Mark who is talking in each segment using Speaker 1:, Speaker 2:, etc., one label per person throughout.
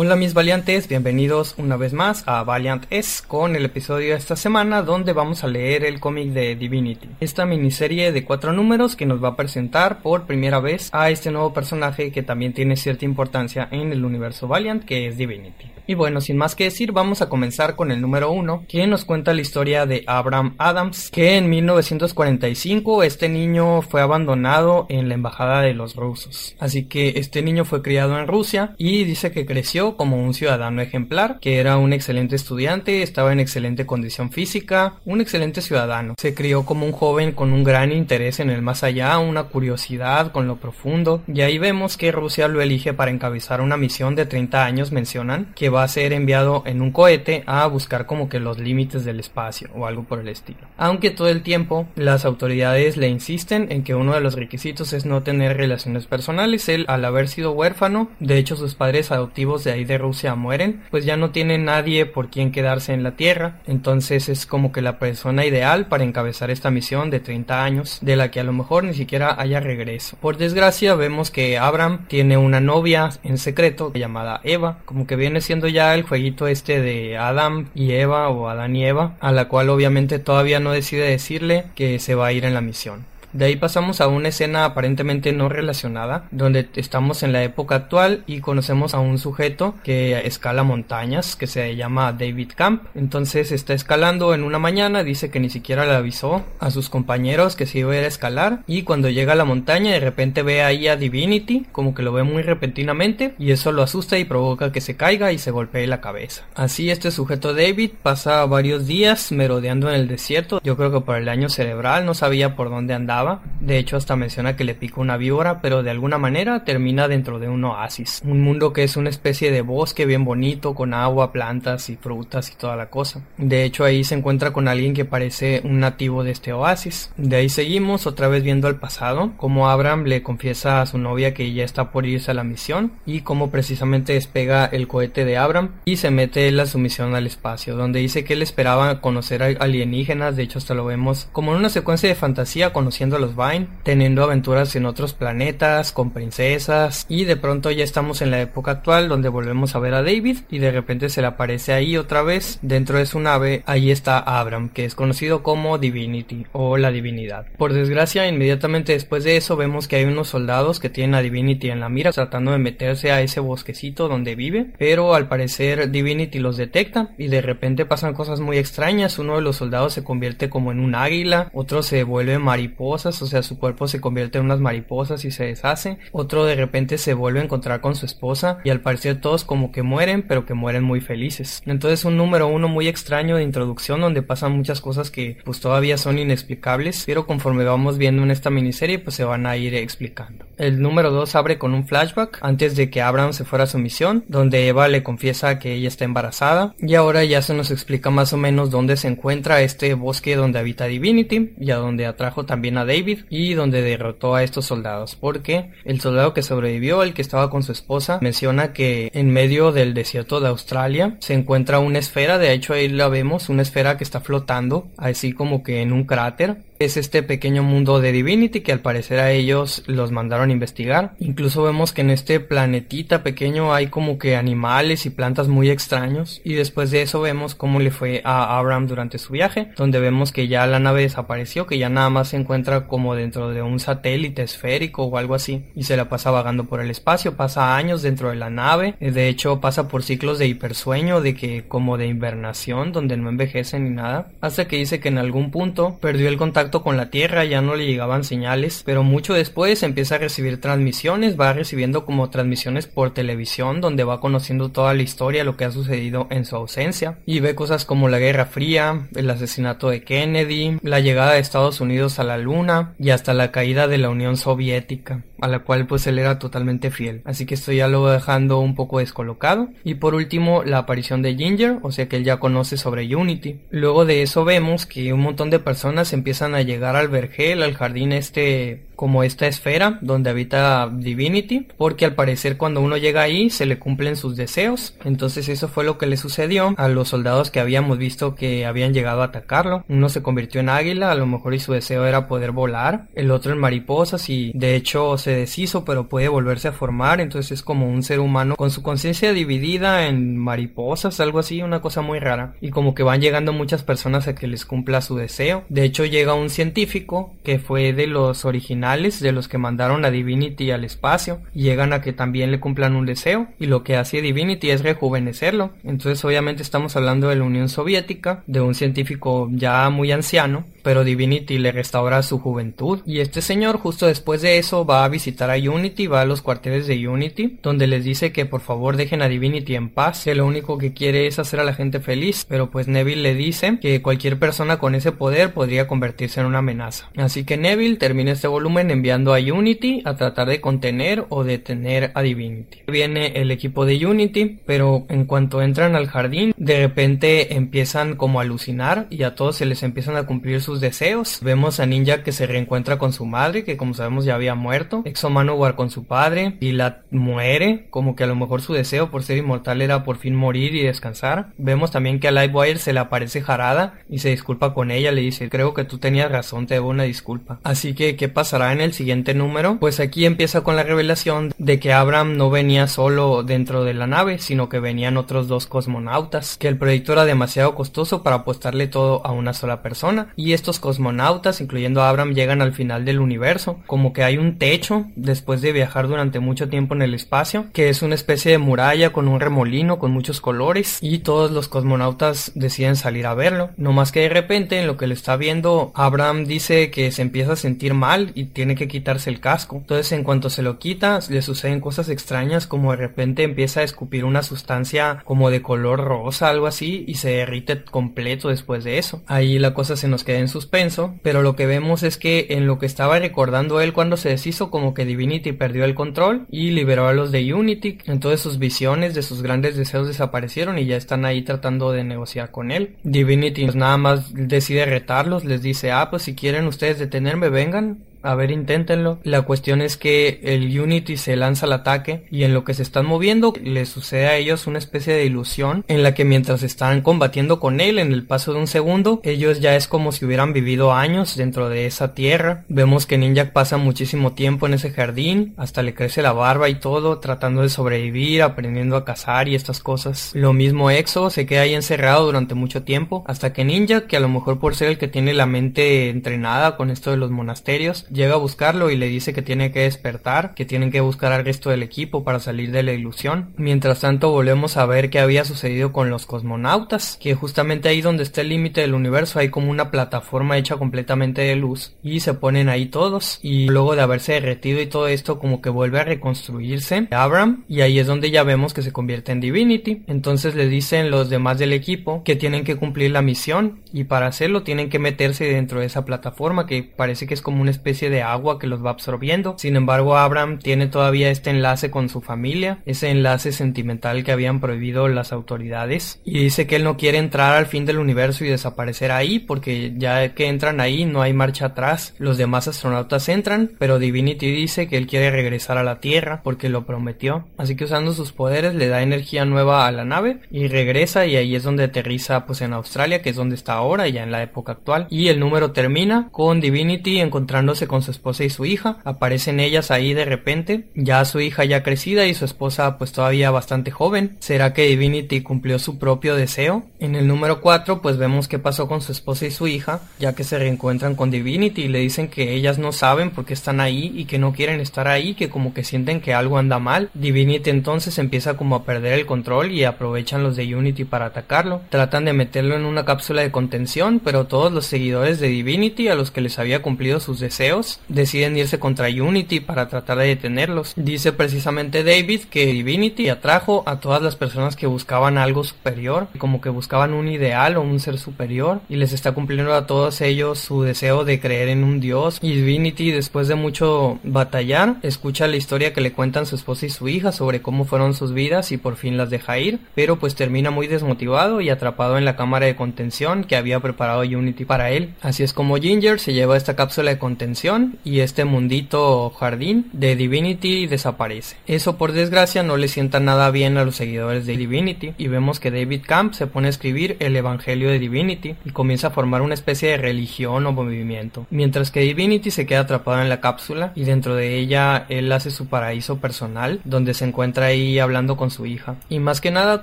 Speaker 1: Hola mis valiantes, bienvenidos una vez más a Valiant S con el episodio de esta semana donde vamos a leer el cómic de Divinity. Esta miniserie de cuatro números que nos va a presentar por primera vez a este nuevo personaje que también tiene cierta importancia en el universo Valiant que es Divinity. Y bueno, sin más que decir, vamos a comenzar con el número uno, quien nos cuenta la historia de Abraham Adams, que en 1945 este niño fue abandonado en la embajada de los rusos. Así que este niño fue criado en Rusia y dice que creció como un ciudadano ejemplar, que era un excelente estudiante, estaba en excelente condición física, un excelente ciudadano. Se crió como un joven con un gran interés en el más allá, una curiosidad con lo profundo, y ahí vemos que Rusia lo elige para encabezar una misión de 30 años, mencionan, que va a ser enviado en un cohete a buscar como que los límites del espacio o algo por el estilo. Aunque todo el tiempo las autoridades le insisten en que uno de los requisitos es no tener relaciones personales. Él al haber sido huérfano, de hecho sus padres adoptivos de ahí de Rusia mueren, pues ya no tiene nadie por quien quedarse en la Tierra. Entonces es como que la persona ideal para encabezar esta misión de 30 años, de la que a lo mejor ni siquiera haya regreso. Por desgracia vemos que Abraham tiene una novia en secreto llamada Eva, como que viene siendo ya el jueguito este de Adam y Eva o Adán y Eva, a la cual obviamente todavía no decide decirle que se va a ir en la misión. De ahí pasamos a una escena aparentemente no relacionada, donde estamos en la época actual y conocemos a un sujeto que escala montañas, que se llama David Camp. Entonces está escalando en una mañana, dice que ni siquiera le avisó a sus compañeros que se iba a ir a escalar y cuando llega a la montaña de repente ve ahí a Divinity, como que lo ve muy repentinamente y eso lo asusta y provoca que se caiga y se golpee la cabeza. Así este sujeto David pasa varios días merodeando en el desierto, yo creo que por el año cerebral no sabía por dónde andaba de hecho, hasta menciona que le pica una víbora, pero de alguna manera termina dentro de un oasis. Un mundo que es una especie de bosque bien bonito, con agua, plantas y frutas y toda la cosa. De hecho, ahí se encuentra con alguien que parece un nativo de este oasis. De ahí seguimos otra vez viendo al pasado, como Abraham le confiesa a su novia que ya está por irse a la misión y cómo precisamente despega el cohete de Abraham y se mete en la sumisión al espacio, donde dice que él esperaba conocer alienígenas, de hecho hasta lo vemos como en una secuencia de fantasía conociendo los Vine, teniendo aventuras en otros planetas, con princesas, y de pronto ya estamos en la época actual donde volvemos a ver a David y de repente se le aparece ahí otra vez, dentro de su nave, ahí está Abram, que es conocido como Divinity o la divinidad. Por desgracia, inmediatamente después de eso vemos que hay unos soldados que tienen a Divinity en la mira tratando de meterse a ese bosquecito donde vive, pero al parecer Divinity los detecta y de repente pasan cosas muy extrañas, uno de los soldados se convierte como en un águila, otro se vuelve mariposa, o sea, su cuerpo se convierte en unas mariposas y se deshace. Otro de repente se vuelve a encontrar con su esposa y al parecer todos como que mueren, pero que mueren muy felices. Entonces un número uno muy extraño de introducción donde pasan muchas cosas que pues todavía son inexplicables, pero conforme vamos viendo en esta miniserie pues se van a ir explicando. El número dos abre con un flashback antes de que Abraham se fuera a su misión, donde Eva le confiesa que ella está embarazada y ahora ya se nos explica más o menos dónde se encuentra este bosque donde habita Divinity y a donde atrajo también a David y donde derrotó a estos soldados, porque el soldado que sobrevivió, el que estaba con su esposa, menciona que en medio del desierto de Australia se encuentra una esfera, de hecho ahí la vemos, una esfera que está flotando, así como que en un cráter, es este pequeño mundo de Divinity que al parecer a ellos los mandaron a investigar. Incluso vemos que en este planetita pequeño hay como que animales y plantas muy extraños. Y después de eso vemos cómo le fue a Abraham durante su viaje, donde vemos que ya la nave desapareció, que ya nada más se encuentra como dentro de un satélite esférico o algo así. Y se la pasa vagando por el espacio, pasa años dentro de la nave. De hecho pasa por ciclos de hipersueño, de que como de invernación, donde no envejece ni nada. Hasta que dice que en algún punto perdió el contacto con la Tierra, ya no le llegaban señales, pero mucho después empieza a recibir transmisiones, va recibiendo como transmisiones por televisión, donde va conociendo toda la historia, lo que ha sucedido en su ausencia, y ve cosas como la Guerra Fría, el asesinato de Kennedy, la llegada de Estados Unidos a la Luna y hasta la caída de la Unión Soviética, a la cual pues él era totalmente fiel. Así que esto ya lo dejando un poco descolocado. Y por último, la aparición de Ginger, o sea que él ya conoce sobre Unity. Luego de eso vemos que un montón de personas empiezan a llegar al vergel, al jardín este como esta esfera donde habita Divinity, porque al parecer cuando uno llega ahí se le cumplen sus deseos. Entonces eso fue lo que le sucedió a los soldados que habíamos visto que habían llegado a atacarlo. Uno se convirtió en águila, a lo mejor y su deseo era poder volar, el otro en mariposas y de hecho se deshizo pero puede volverse a formar, entonces es como un ser humano con su conciencia dividida en mariposas, algo así, una cosa muy rara. Y como que van llegando muchas personas a que les cumpla su deseo. De hecho llega un científico que fue de los originales, de los que mandaron a Divinity al espacio, llegan a que también le cumplan un deseo y lo que hace Divinity es rejuvenecerlo. Entonces obviamente estamos hablando de la Unión Soviética, de un científico ya muy anciano, pero Divinity le restaura su juventud. Y este señor justo después de eso va a visitar a Unity, va a los cuarteles de Unity, donde les dice que por favor dejen a Divinity en paz, que lo único que quiere es hacer a la gente feliz, pero pues Neville le dice que cualquier persona con ese poder podría convertirse en una amenaza. Así que Neville termina este enviando a Unity a tratar de contener o detener a Divinity. Viene el equipo de Unity, pero en cuanto entran al jardín, de repente empiezan como a alucinar y a todos se les empiezan a cumplir sus deseos. Vemos a Ninja que se reencuentra con su madre, que como sabemos ya había muerto. Exo Manowar con su padre. Y la muere, como que a lo mejor su deseo por ser inmortal era por fin morir y descansar. Vemos también que a Livewire se le aparece Jarada y se disculpa con ella. Le dice, creo que tú tenías razón, te debo una disculpa. Así que, ¿qué pasará en el siguiente número? Pues aquí empieza con la revelación de que Abraham no venía solo dentro de la nave, sino que venían otros dos cosmonautas. Que el proyecto era demasiado costoso para apostarle todo a una sola persona. Y estos cosmonautas, incluyendo a Abraham, llegan al final del universo. Como que hay un techo después de viajar durante mucho tiempo en el espacio, que es una especie de muralla con un remolino con muchos colores y todos los cosmonautas deciden salir a verlo. No más que de repente en lo que le está viendo, Abraham dice que se empieza a sentir mal y tiene que quitarse el casco. Entonces en cuanto se lo quita, le suceden cosas extrañas como de repente empieza a escupir una sustancia como de color rosa, algo así, y se derrite completo después de eso. Ahí la cosa se nos queda en suspenso, pero lo que vemos es que en lo que estaba recordando él cuando se deshizo como que Divinity perdió el control y liberó a los de Unity, entonces sus visiones de sus grandes deseos desaparecieron y ya están ahí tratando de negociar con él. Divinity nada más decide retarlos, les dice, ah pues si quieren ustedes detenerme vengan, a ver, inténtenlo. La cuestión es que el Unity se lanza al ataque y en lo que se están moviendo les sucede a ellos una especie de ilusión en la que mientras están combatiendo con él en el paso de un segundo, ellos ya es como si hubieran vivido años dentro de esa tierra. Vemos que Ninja pasa muchísimo tiempo en ese jardín, hasta le crece la barba y todo, tratando de sobrevivir, aprendiendo a cazar y estas cosas. Lo mismo Exo se queda ahí encerrado durante mucho tiempo, hasta que Ninja, que a lo mejor por ser el que tiene la mente entrenada con esto de los monasterios, llega a buscarlo y le dice que tiene que despertar, que tienen que buscar al resto del equipo para salir de la ilusión. Mientras tanto volvemos a ver qué había sucedido con los cosmonautas, que justamente ahí donde está el límite del universo hay como una plataforma hecha completamente de luz y se ponen ahí todos y luego de haberse derretido y todo esto como que vuelve a reconstruirse Abraham y ahí es donde ya vemos que se convierte en Divinity. Entonces le dicen los demás del equipo que tienen que cumplir la misión y para hacerlo tienen que meterse dentro de esa plataforma que parece que es como una especie de agua que los va absorbiendo. Sin embargo, Abraham tiene todavía este enlace con su familia, ese enlace sentimental que habían prohibido las autoridades. Y dice que él no quiere entrar al fin del universo y desaparecer ahí, porque ya que entran ahí no hay marcha atrás. Los demás astronautas entran, pero Divinity dice que él quiere regresar a la Tierra porque lo prometió. Así que usando sus poderes le da energía nueva a la nave y regresa y ahí es donde aterriza pues en Australia, que es donde está ahora, ya en la época actual. Y el número termina con Divinity encontrándose con su esposa y su hija. Aparecen ellas ahí de repente, ya su hija ya crecida y su esposa pues todavía bastante joven. ¿Será que Divinity cumplió su propio deseo? En el número 4 pues vemos qué pasó con su esposa y su hija, ya que se reencuentran con Divinity y le dicen que ellas no saben por qué están ahí y que no quieren estar ahí, que como que sienten que algo anda mal. Divinity entonces empieza como a perder el control y aprovechan los de Unity para atacarlo. Tratan de meterlo en una cápsula de contención, pero todos los seguidores de Divinity a los que les había cumplido sus deseos deciden irse contra Unity para tratar de detenerlos. Dice precisamente David que Divinity atrajo a todas las personas que buscaban algo superior, como que buscaban un ideal o un ser superior, y les está cumpliendo a todos ellos su deseo de creer en un dios. Y Divinity, después de mucho batallar, escucha la historia que le cuentan su esposa y su hija sobre cómo fueron sus vidas y por fin las deja ir, pero pues termina muy desmotivado y atrapado en la cámara de contención que había preparado Unity para él. Así es como Ginger se lleva esta cápsula de contención y este mundito jardín de Divinity desaparece. Eso por desgracia no le sienta nada bien a los seguidores de Divinity y vemos que David Camp se pone a escribir el Evangelio de Divinity y comienza a formar una especie de religión o movimiento, mientras que Divinity se queda atrapado en la cápsula y dentro de ella él hace su paraíso personal donde se encuentra ahí hablando con su hija y más que nada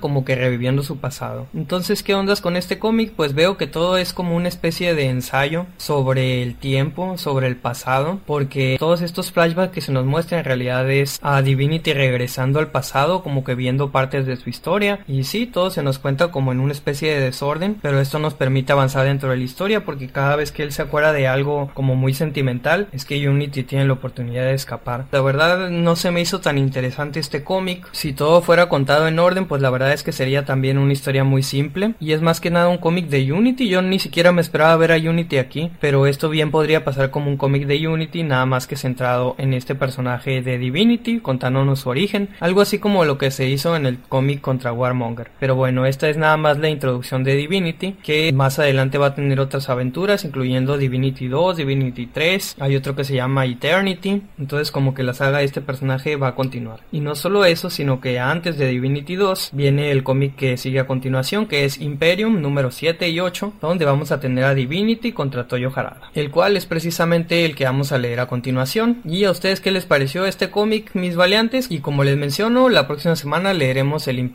Speaker 1: como que reviviendo su pasado. Entonces, ¿qué ondas con este cómic? Pues veo que todo es como una especie de ensayo sobre el tiempo, sobre el pasado, porque todos estos flashbacks que se nos muestran en realidad es a Divinity regresando al pasado, como que viendo partes de su historia y sí, todo se nos cuenta como en una especie de desorden, pero esto nos permite avanzar dentro de la historia porque cada vez que él se acuerda de algo como muy sentimental, es que Unity tiene la oportunidad de escapar. La verdad no se me hizo tan interesante este cómic. Si todo fuera contado en orden, pues la verdad es que sería también una historia muy simple y es más que nada un cómic de Unity. Yo ni siquiera me esperaba ver a Unity aquí, pero esto bien podría pasar como un cómic de Unity, nada más que centrado en este personaje de Divinity, contándonos su origen, algo así como lo que se hizo en el cómic contra Warmonger. Pero bueno, esta es nada más la introducción de Divinity, que más adelante va a tener otras aventuras, incluyendo Divinity 2, Divinity 3, hay otro que se llama Eternity, entonces como que la saga de este personaje va a continuar. Y no solo eso, sino que antes de Divinity 2 viene el cómic que sigue a continuación, que es Imperium número 7 y 8, donde vamos a tener a Divinity contra Toyo Harada, el cual es precisamente el que vamos a leer a continuación. ¿Y a ustedes qué les pareció este cómic, mis valiantes? Y como les menciono, la próxima semana leeremos el Imperium